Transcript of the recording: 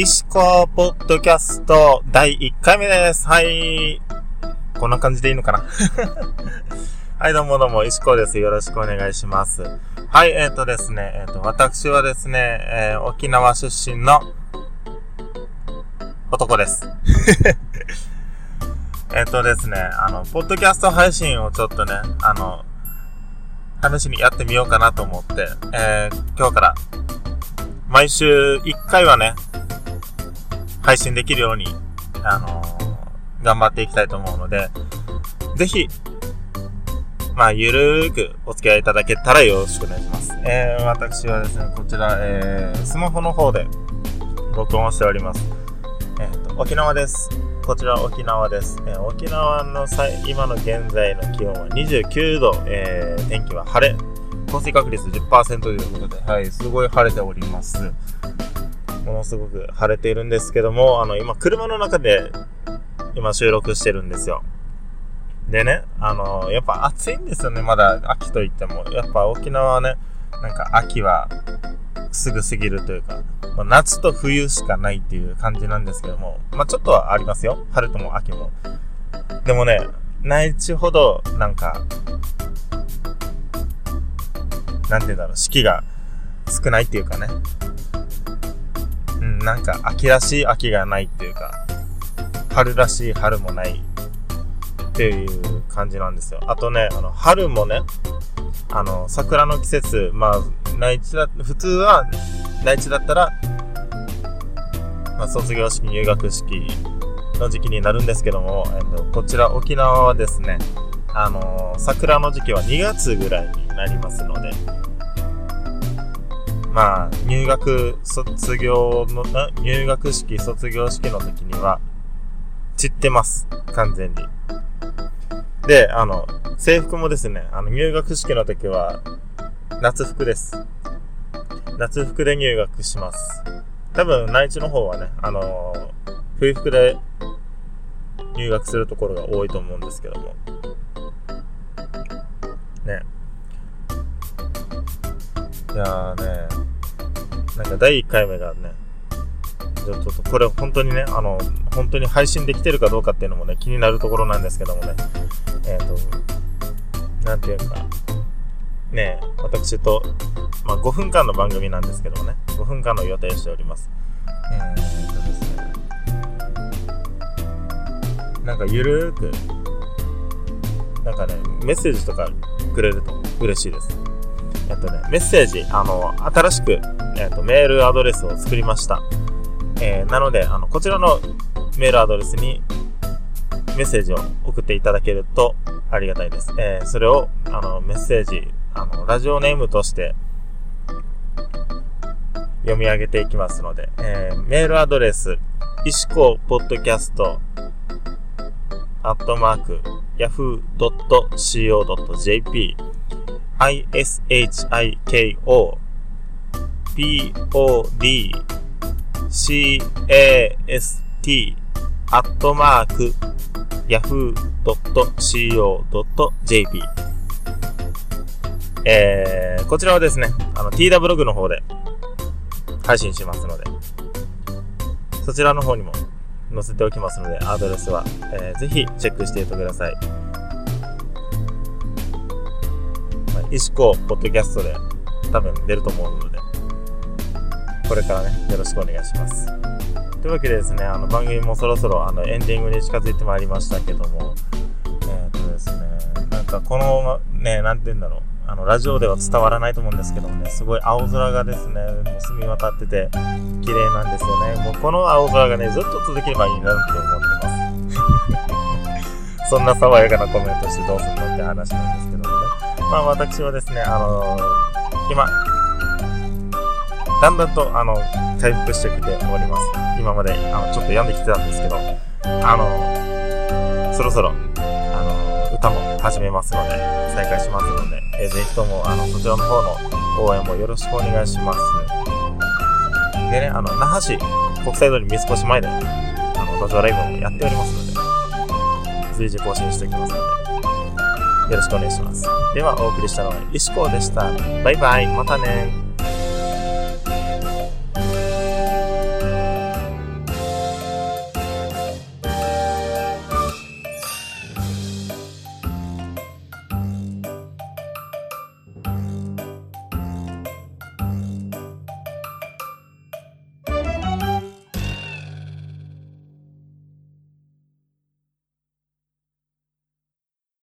石川ポッドキャスト第1回目です。はい。こんな感じでいいのかな？はい、どうもどうも、石川です。よろしくお願いします。はい、えっ、ー、とですね、えっ、ー、と、私はですね、えー、沖縄出身の男です。えっとですね、あの、ポッドキャスト配信をちょっとね、あの、試しにやってみようかなと思って、えー、今日から、毎週1回はね、配信できるように、あのー、頑張っていきたいと思うので、ぜひ、まあ、ゆるーくお付き合いいただけたらよろしくお願いします。えー、私はですね、こちら、えー、スマホの方で録音しております。えっ、と、沖縄です。こちら沖縄です。えー、沖縄の今の現在の気温は29度、えー、天気は晴れ、降水確率10%ということで、はい、すごい晴れております。もすごく晴れているんですけども、あの、今、車の中で、今収録してるんですよ。でね、あの、やっぱ暑いんですよね、まだ秋といっても。やっぱ沖縄はね、なんか秋はすぐ過ぎるというか、まあ、夏と冬しかないっていう感じなんですけども、まあちょっとはありますよ。春とも秋も。でもね、内地ほど、なんか、なんて言うんだろう、四季が少ないっていうかね。なんか秋らしい秋がないっていうか、春らしい春もないっていう感じなんですよ。あとね、あの、春もね、あの、桜の季節、まあ、内地だ、普通は、内地だったら、まあ、卒業式、入学式の時期になるんですけども、えっと、こちら沖縄はですね、あの、桜の時期は2月ぐらいになりますので、まあ、入学、卒業の、入学式、卒業式の時には、散ってます。完全に。で、あの、制服もですね、あの、入学式の時は、夏服です。夏服で入学します。多分、内地の方はね、あの、冬服で入学するところが多いと思うんですけども。ね。いやーね、なんか第1回目がね、ちょっとこれ本当にね、あの、本当に配信できてるかどうかっていうのもね、気になるところなんですけどもね、えっ、ー、と、なんていうか、ね私と、まあ、5分間の番組なんですけどもね、5分間の予定しております。えー、とですね、なんかゆるーく、なんかね、メッセージとかくれると嬉しいです。えっとね、メッセージ、あの、新しく、えっと、メールアドレスを作りました。えー、なので、あの、こちらのメールアドレスにメッセージを送っていただけるとありがたいです。えー、それを、あの、メッセージ、あの、ラジオネームとして読み上げていきますので、えー、メールアドレス、石子ポッドキャスト、アットマーク、yahoo.co.jp、ishiko, pod, cast, アットマーク、yahoo.co.jp えー、こちらはですね、あの、TW ブログの方で配信しますので、そちらの方にも載せておきますので、アドレスは、えー、ぜひチェックしていてください。石子ポッドキャストで多分出ると思うので、これからね、よろしくお願いします。というわけでですね、あの番組もそろそろあのエンディングに近づいてまいりましたけども、えっ、ー、とですね、なんかこのね、なんて言うんだろう、あのラジオでは伝わらないと思うんですけどもね、すごい青空がですね、もう澄み渡ってて綺麗なんですよね。もうこの青空がね、ずっと続ければいいなって思ってます。そんな爽やかなコメントしてどうするのって話なんですけどもね。まあ私はですね、あのー、今、だんだんと、あの、回復してきております。今まで、あの、ちょっと病んできてたんですけど、あの、そろそろ、あの、歌も始めますので、再開しますので、えー、ぜひとも、あの、そちらの方の応援もよろしくお願いします。でね、あの、那覇市国際通り三越前で、あの、路上ライブもやっておりますので、随時更新しておきますので、よろしくお願いします。では、お送りしたのは石子でした。バイバイ、またね